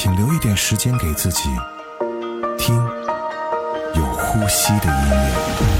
请留一点时间给自己，听有呼吸的音乐。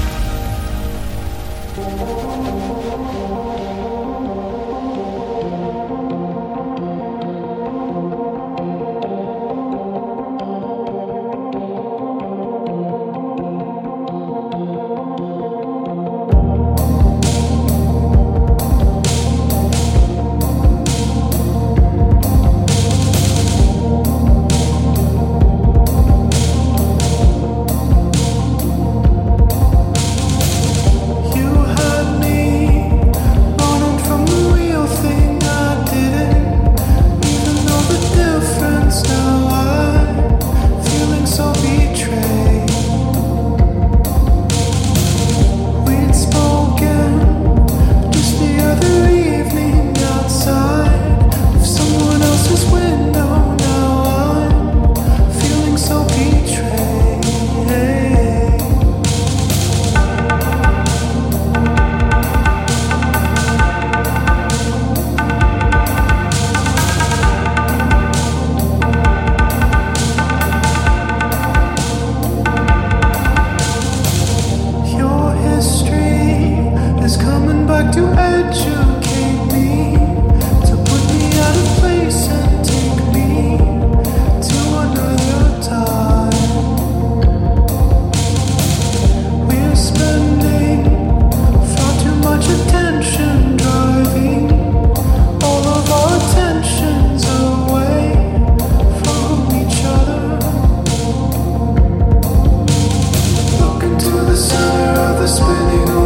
spinning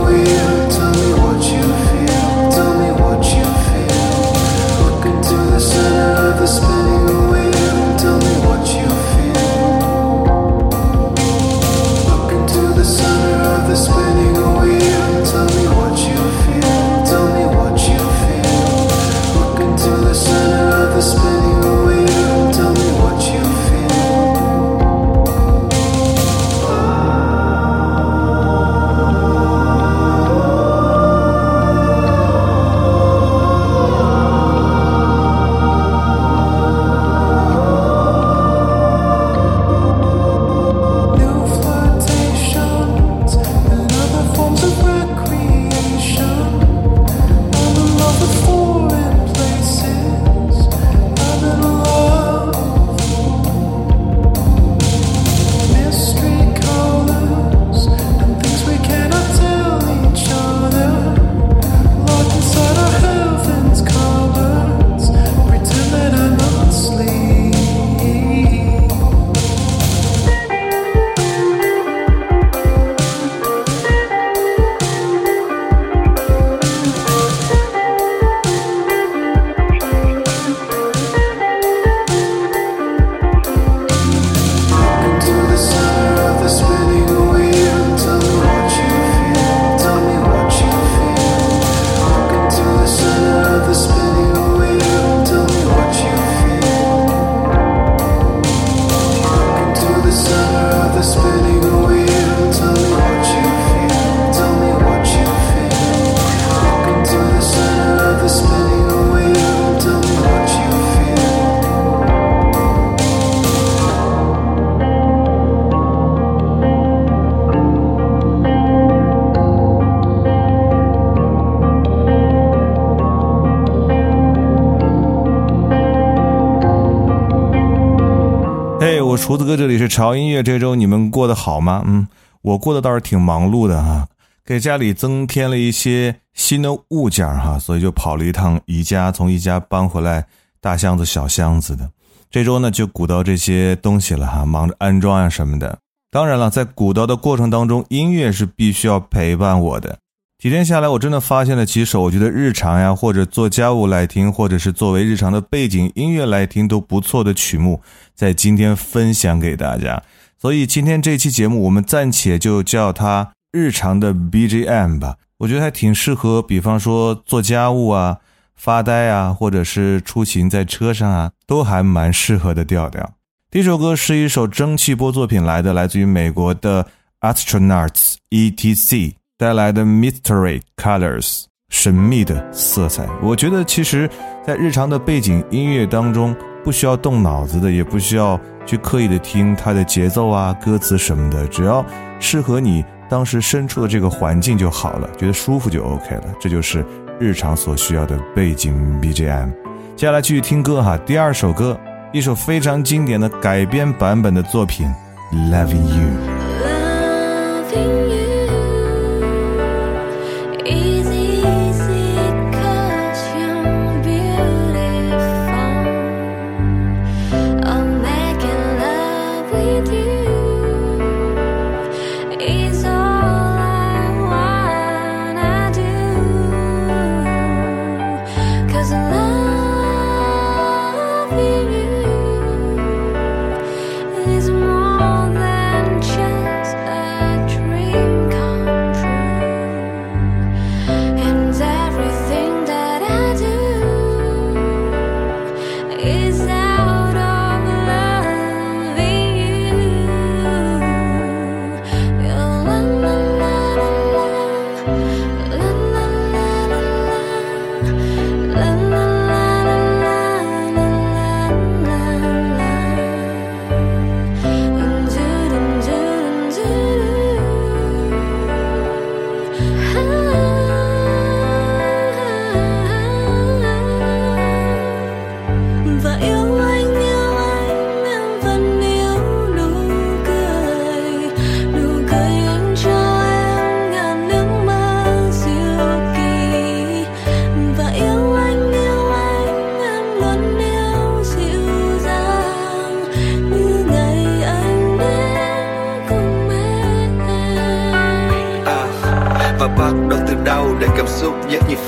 厨子哥，这里是潮音乐。这周你们过得好吗？嗯，我过得倒是挺忙碌的哈，给家里增添了一些新的物件哈，所以就跑了一趟宜家，从宜家搬回来大箱子、小箱子的。这周呢，就鼓捣这些东西了哈，忙着安装呀什么的。当然了，在鼓捣的过程当中，音乐是必须要陪伴我的。几天下来，我真的发现了几首，我觉得日常呀，或者做家务来听，或者是作为日常的背景音乐来听都不错的曲目，在今天分享给大家。所以今天这期节目，我们暂且就叫它日常的 BGM 吧。我觉得还挺适合，比方说做家务啊、发呆啊，或者是出行在车上啊，都还蛮适合的调调。第一首歌是一首蒸汽波作品来的，来自于美国的 Astronauts E.T.C。带来的 Mystery Colors 神秘的色彩，我觉得其实，在日常的背景音乐当中，不需要动脑子的，也不需要去刻意的听它的节奏啊、歌词什么的，只要适合你当时身处的这个环境就好了，觉得舒服就 OK 了。这就是日常所需要的背景 BGM。接下来继续听歌哈，第二首歌，一首非常经典的改编版本的作品《Loving You》。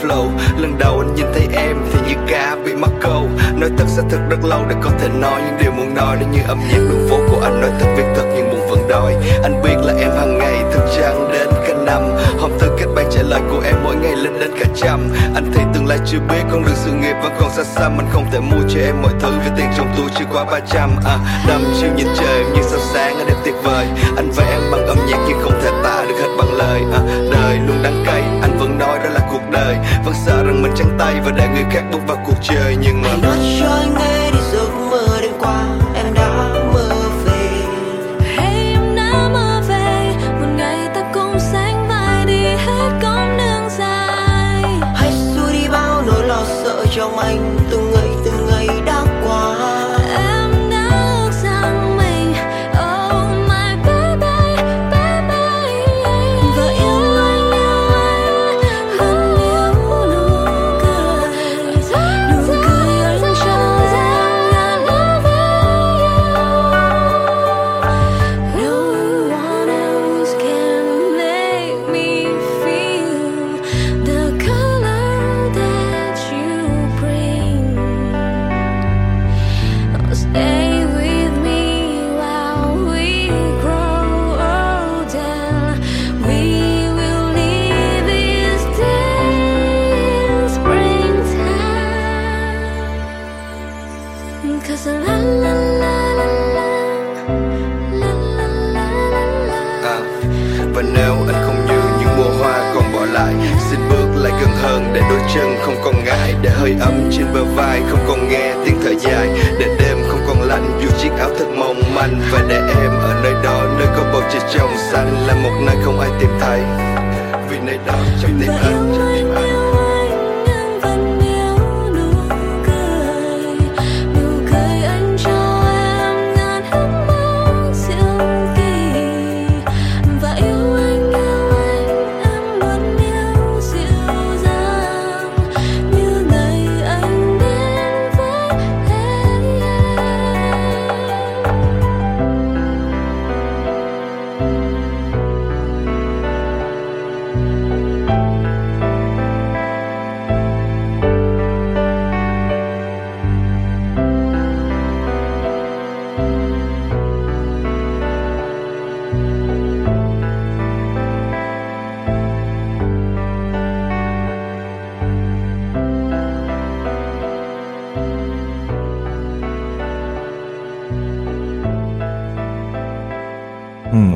flow. Lần đầu anh nhìn thấy em thì như cá bị mắc câu. Nói thật sẽ thật rất lâu để có thể nói những điều muốn nói. Nếu như âm nhạc đường phố của anh nói thật việc thật nhưng buồn vẫn đòi. Anh biết là em hàng ngày thức trắng đến cả năm. Hôm thứ kết bạn trả lời của em mỗi ngày lên đến cả trăm. Anh thấy tương lai chưa biết, con đường sự nghiệp vẫn còn xa xăm anh không thể mua cho em mọi thứ vì tiền trong túi chưa quá 300 à đâm chiều nhìn trời như sao sáng tuyệt vời. Anh vẽ bằng âm nhạc nhưng không thể tả được hết bằng lời. À, đời luôn đắng cay anh vẫn nói đó là cuộc đời. Vẫn sợ rằng mình trắng tay và để người khác bước vào cuộc chơi. Nhưng mà anh nói cho anh nghe.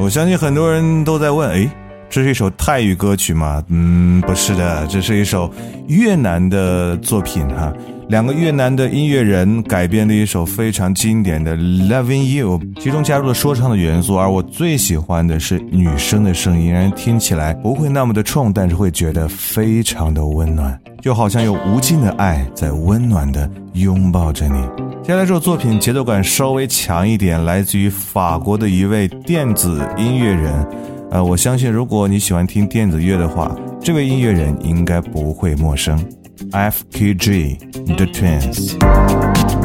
我相信很多人都在问，诶，这是一首泰语歌曲吗？嗯，不是的，这是一首越南的作品哈。两个越南的音乐人改编的一首非常经典的《Loving You》，其中加入了说唱的元素，而我最喜欢的是女生的声音，让人听起来不会那么的冲，但是会觉得非常的温暖，就好像有无尽的爱在温暖的拥抱着你。接下来这首作品节奏感稍微强一点，来自于法国的一位电子音乐人，呃，我相信如果你喜欢听电子乐的话，这位音乐人应该不会陌生。FKG The Twins.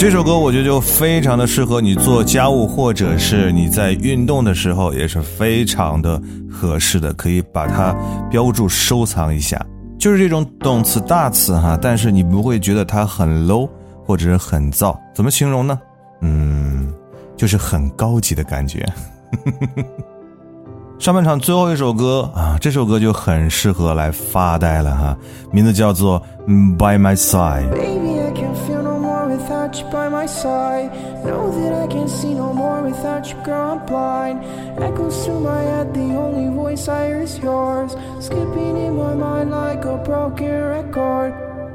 这首歌我觉得就非常的适合你做家务，或者是你在运动的时候，也是非常的合适的，可以把它标注收藏一下。就是这种动词大词哈，但是你不会觉得它很 low 或者是很燥，怎么形容呢？嗯，就是很高级的感觉。上半场最后一首歌啊，这首歌就很适合来发呆了哈，名字叫做《By My Side》。Without you by my side. Know that I can't see no more without you, girl. I'm blind. Echoes through my head, the only voice I hear is yours. Skipping in my mind like a broken record.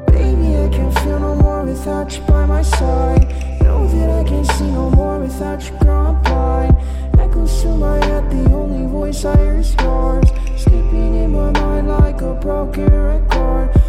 Baby, I can't feel no more without you by my side. Know that I can't see no more without you, girl. I'm blind. Echoes through my head, the only voice I hear is yours. Skipping in my mind like a broken record.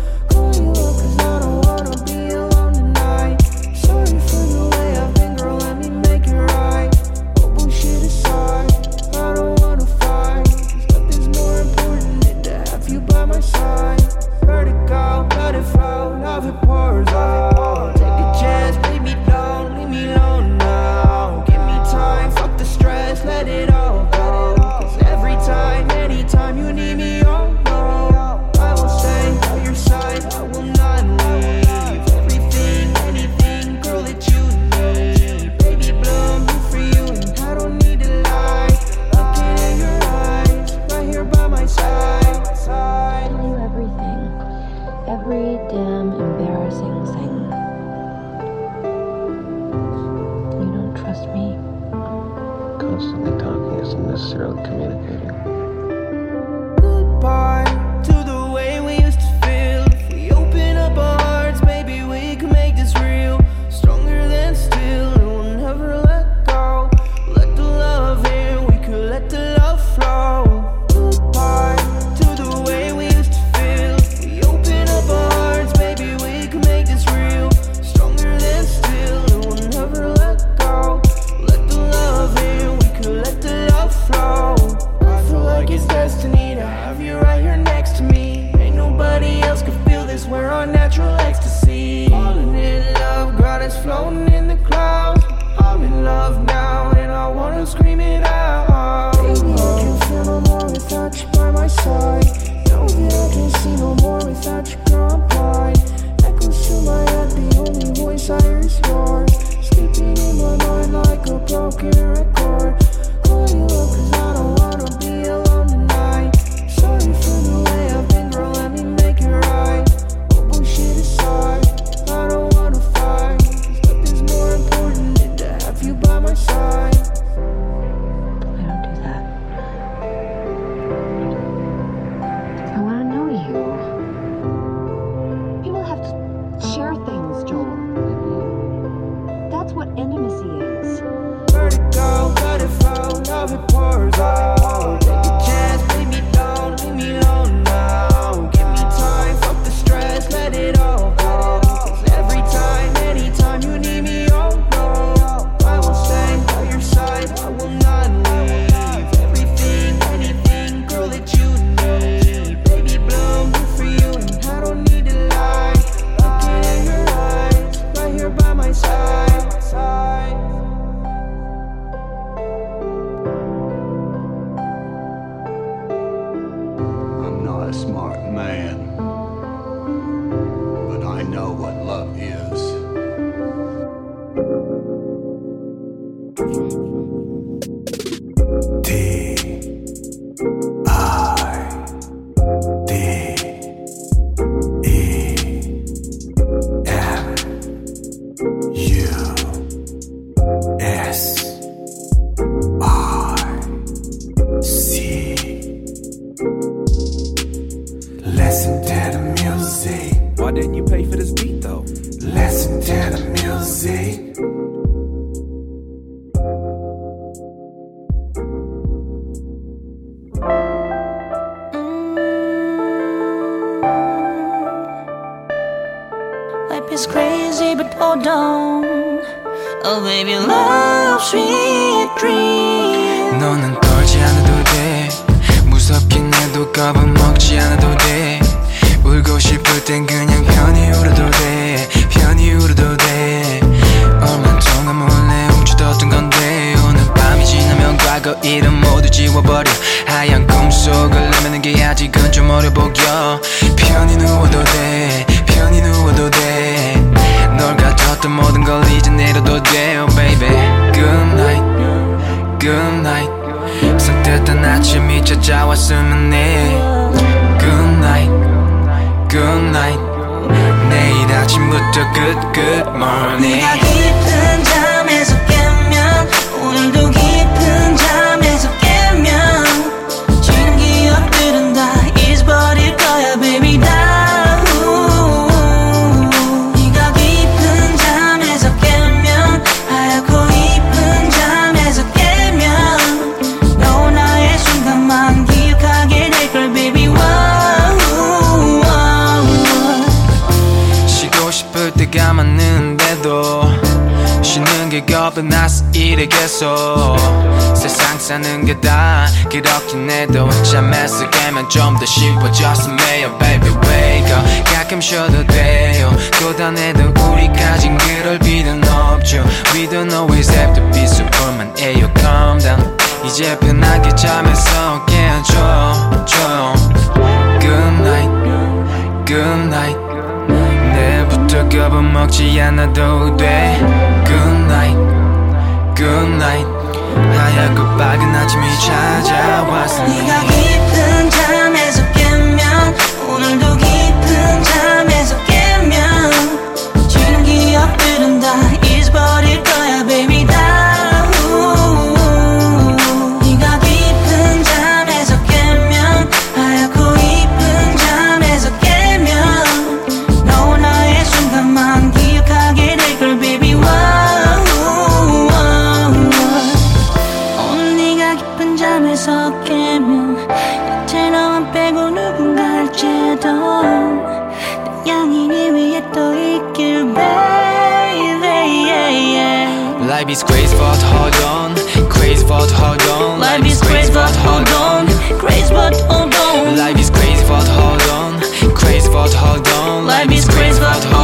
is crazy, but oh, hold on. Oh, baby, love, sweet dream. 너는 떨지 않아도 돼. 무섭긴 해도 겁은 먹지 않아도 돼. 울고 싶을 땐 그냥 편히 울어도 돼. 편히 울어도 돼. 얼마 동안 몰래 훔쳐뒀던 건데. 오늘 밤이 지나면 과거 이름 모두 지워버려. 하얀 꿈속을 내면은 게 아직은 좀 어려 보여. 편히 누워도 돼. 편히 누워도 돼. 널 가졌던 모든 걸 이제 내려도 돼요 baby Good night Good night 산뜻한 아침이 찾아왔으면 해 Good night Good night 내일 아침부터 good good morning 겁이 나서 계속 세상 사는 게 다 그렇긴 해도 잠에서 깨면 좀 더 쉬워졌으면 baby wake up. 가끔 쉬어도 돼요. 고단해도 우리까진 그럴 필요는 없죠. We don't always have to be superman 에요 calm down. 이제 편하게 잠에서 깨줘 줘. Good night Good night. 내일부터 겁은 먹지 않아도 돼 Good night. 하얗고 밝은 아침이 찾아왔으니 네가 깊은 잠에서 깨면 오늘도 잠에서 깨면 곁에 너만 빼고 누군가일지도 태양이 네 위에 떠 있길 baby yeah, yeah. Life is crazy but hold on Crazy but hold on Life is crazy but hold on Crazy but hold on Life is crazy but hold on Crazy but hold on Life is crazy but hold on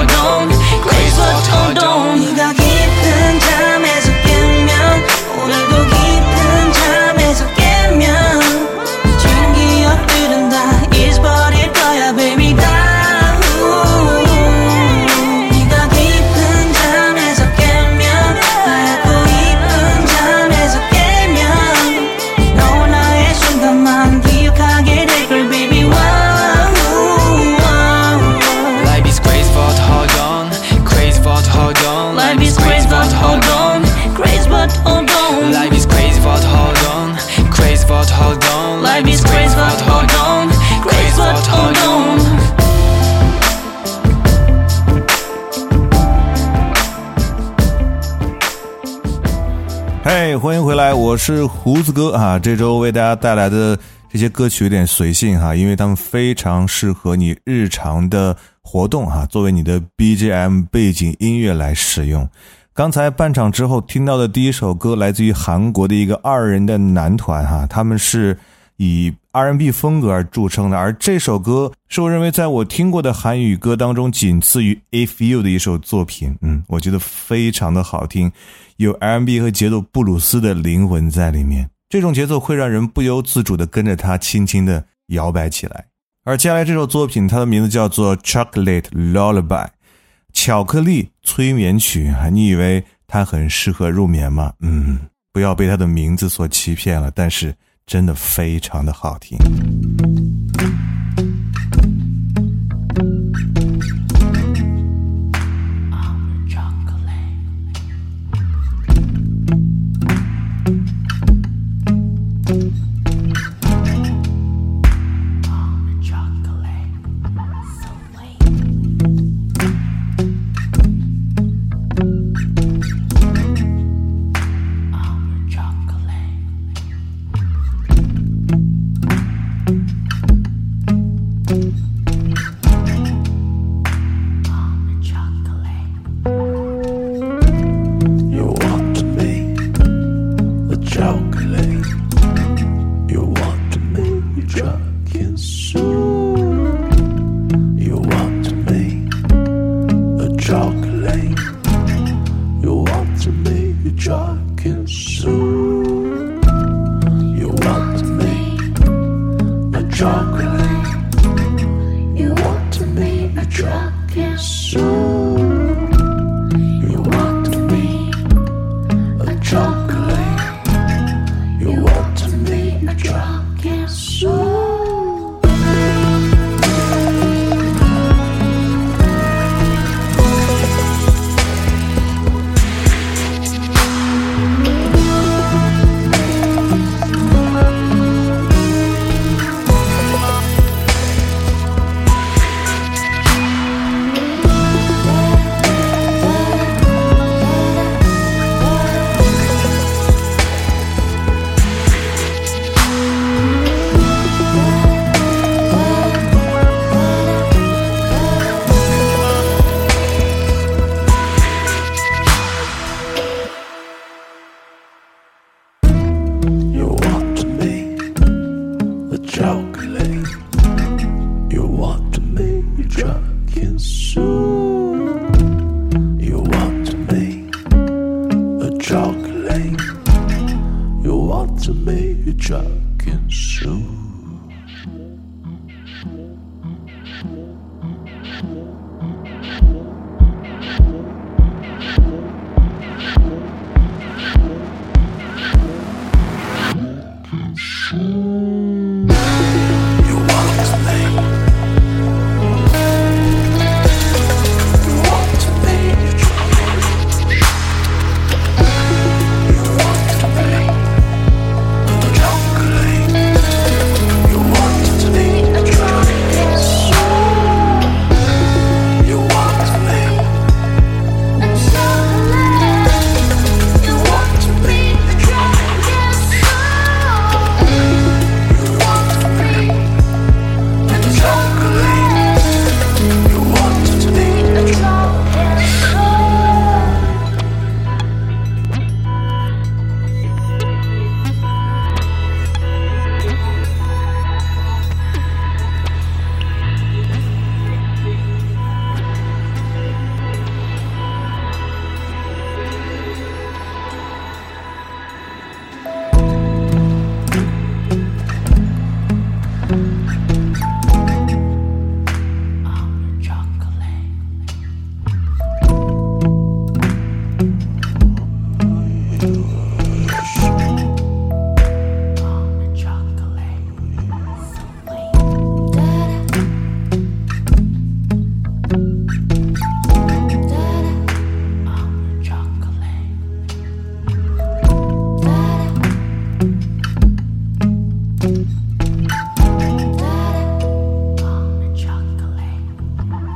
嘿欢迎回来，我是胡子哥啊。这周为大家带来的这些歌曲有点随性哈，因为他们非常适合你日常的活动哈，作为你的 BGM 背景音乐来使用。刚才半场之后听到的第一首歌来自于韩国的一个二人的男团哈，他们是以 R&B 风格而著称的，而这首歌是我认为在我听过的韩语歌当中仅次于 If You 的一首作品，嗯，我觉得非常的好听，有 R&B 和节奏布鲁斯的灵魂在里面，这种节奏会让人不由自主的跟着它轻轻的摇摆起来。而接下来这首作品，它的名字叫做 Chocolate Lullaby。巧克力催眠曲啊，你以为它很适合入眠吗？嗯，不要被它的名字所欺骗了，但是真的非常的好听。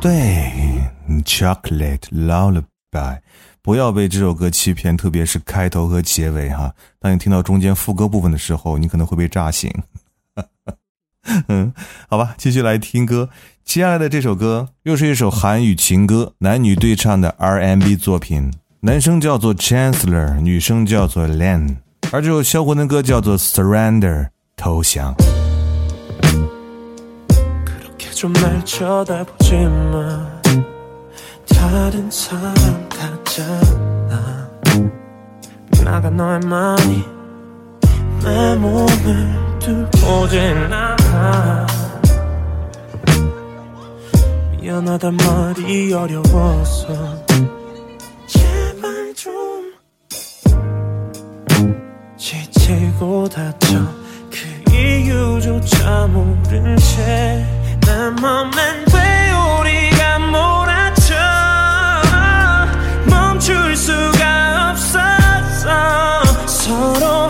对，Chocolate Lullaby，不要被这首歌欺骗，特别是开头和结尾哈。当你听到中间副歌部分的时候，你可能会被炸醒。嗯，好吧，继续来听歌。接下来的这首歌又是一首韩语情歌，男女对唱的 R&B 作品。男生叫做 Chancellor，女生叫做 Len，而这首销魂的歌叫做 Surrender，投降。 좀 날 쳐다보지 마. 다른 사람 같잖아. 나가 너의 많이 내 몸을 들보진 않아 미안하단 말이 어려워서. 제발 좀 지치고 다쳐. 그 이유조차 모른 채 내 맘엔 회오리가 몰아쳐. 멈출 수가 없었어 서로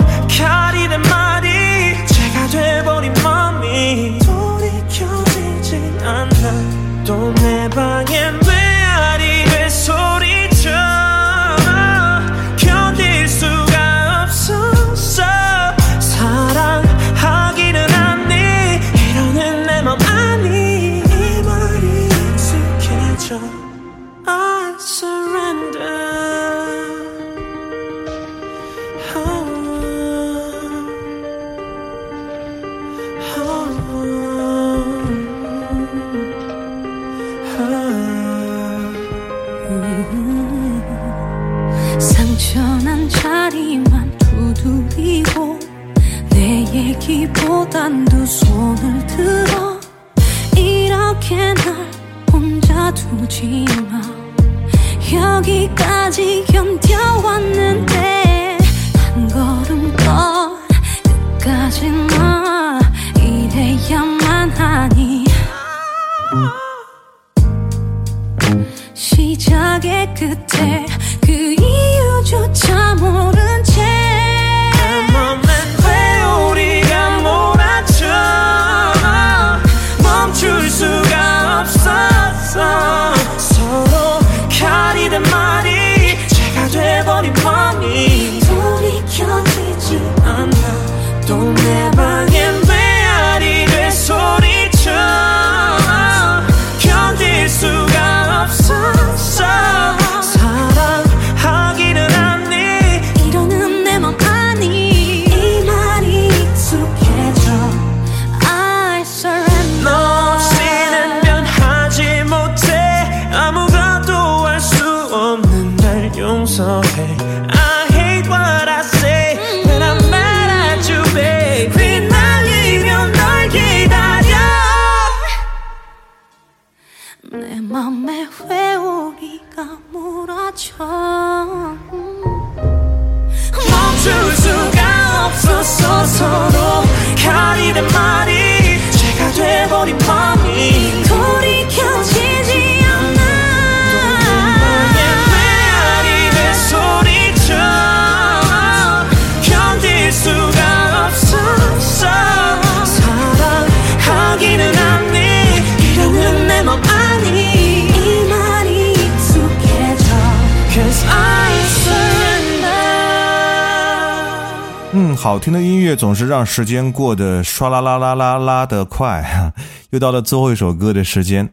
好听的音乐总是让时间过得唰啦啦啦啦啦的快哈。又到了最后一首歌的时间，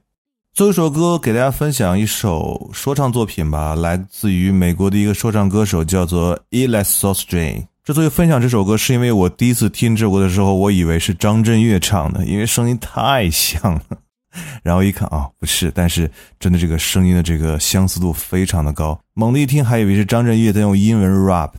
最后一首歌给大家分享一首说唱作品吧，来自于美国的一个说唱歌手，叫做 e l a s o s t r a y 之所以分享这首歌，是因为我第一次听这首歌的时候，我以为是张震岳唱的，因为声音太像了。然后一看啊，不是，但是真的这个声音的这个相似度非常的高，猛地一听还以为是张震岳在用英文 rap。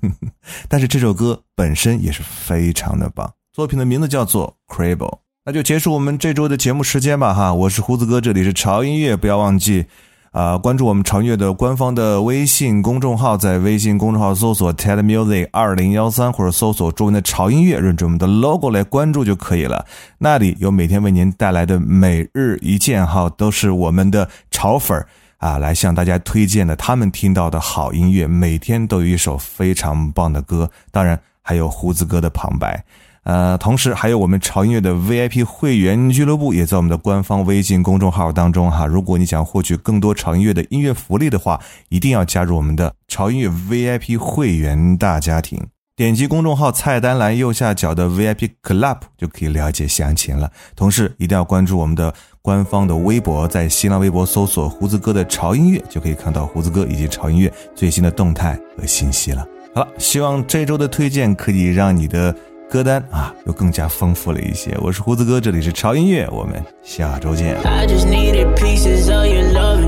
但是这首歌本身也是非常的棒，作品的名字叫做《Crable》。那就结束我们这周的节目时间吧，哈！我是胡子哥，这里是潮音乐，不要忘记啊、关注我们潮音乐的官方的微信公众号，在微信公众号搜索 TED Music 二零幺三，或者搜索中文的潮音乐，认准我们的 logo 来关注就可以了。那里有每天为您带来的每日一件，哈，都是我们的潮粉儿。啊，来向大家推荐的他们听到的好音乐，每天都有一首非常棒的歌，当然还有胡子哥的旁白。呃，同时还有我们潮音乐的 VIP 会员俱乐部，也在我们的官方微信公众号当中哈。如果你想获取更多潮音乐的音乐福利的话，一定要加入我们的潮音乐 VIP 会员大家庭。点击公众号菜单栏右下角的 VIP Club 就可以了解详情了。同时，一定要关注我们的官方的微博，在新浪微博搜索“胡子哥的潮音乐”，就可以看到胡子哥以及潮音乐最新的动态和信息了。好了，希望这周的推荐可以让你的歌单啊又更加丰富了一些。我是胡子哥，这里是潮音乐，我们下周见。I just needed pieces of your love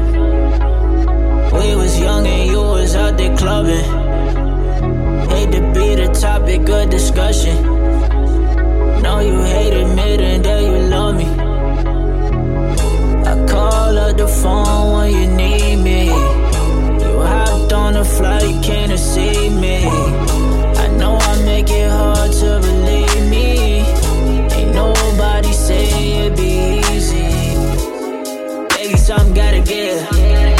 We was young and you was out there clubbing. Topic of discussion. Know you hate admitting that you love me. I call up the phone when you need me. You hopped on a flight, came to see me. I know I make it hard to believe me. Ain't nobody say it'd be easy. Baby, something gotta give.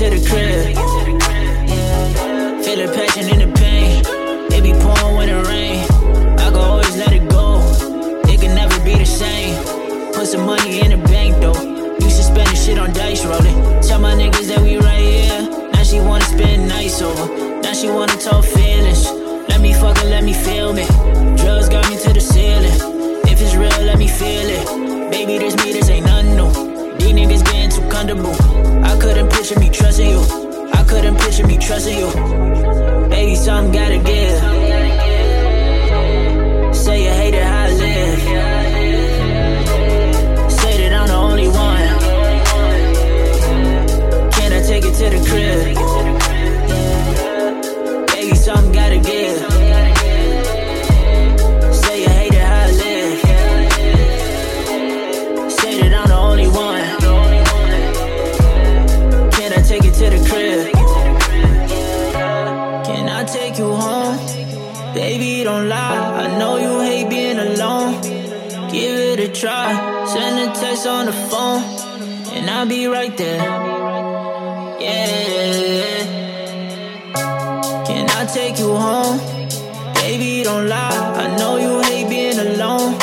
To the crib? Yeah. Feel the passion in the pain. It be pouring when it rain. I can always let it go. It can never be the same. Put some money in the bank though. Used to spend the shit on dice rolling. Tell my niggas that we right here. Now she wanna spend nights over. Now she wanna talk feelings. Let me fuck her, let me feel me. Drugs got me to the ceiling. If it's real, let me feel it. Baby, this me, this ain't nothing new. Comfortable. I couldn't picture me trusting you. I couldn't picture me trusting you. Baby, something gotta give. Say you hate it how I live. Say that I'm the only one. Can I take it to the crib? Try. Send a text on the phone, and I'll be right there. Yeah. Can I take you home? Baby, don't lie. I know you hate being alone.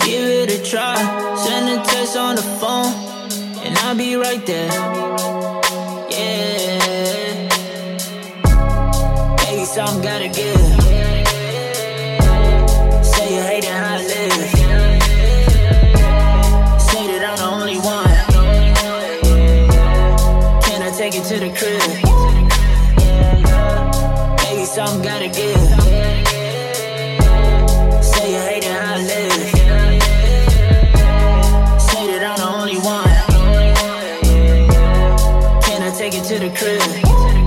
Give it a try. Send a text on the phone, and I'll be right there. Yeah. Baby, something gotta give. get to the 线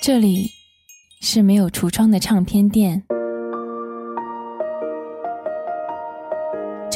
这里是没有橱窗的唱片店。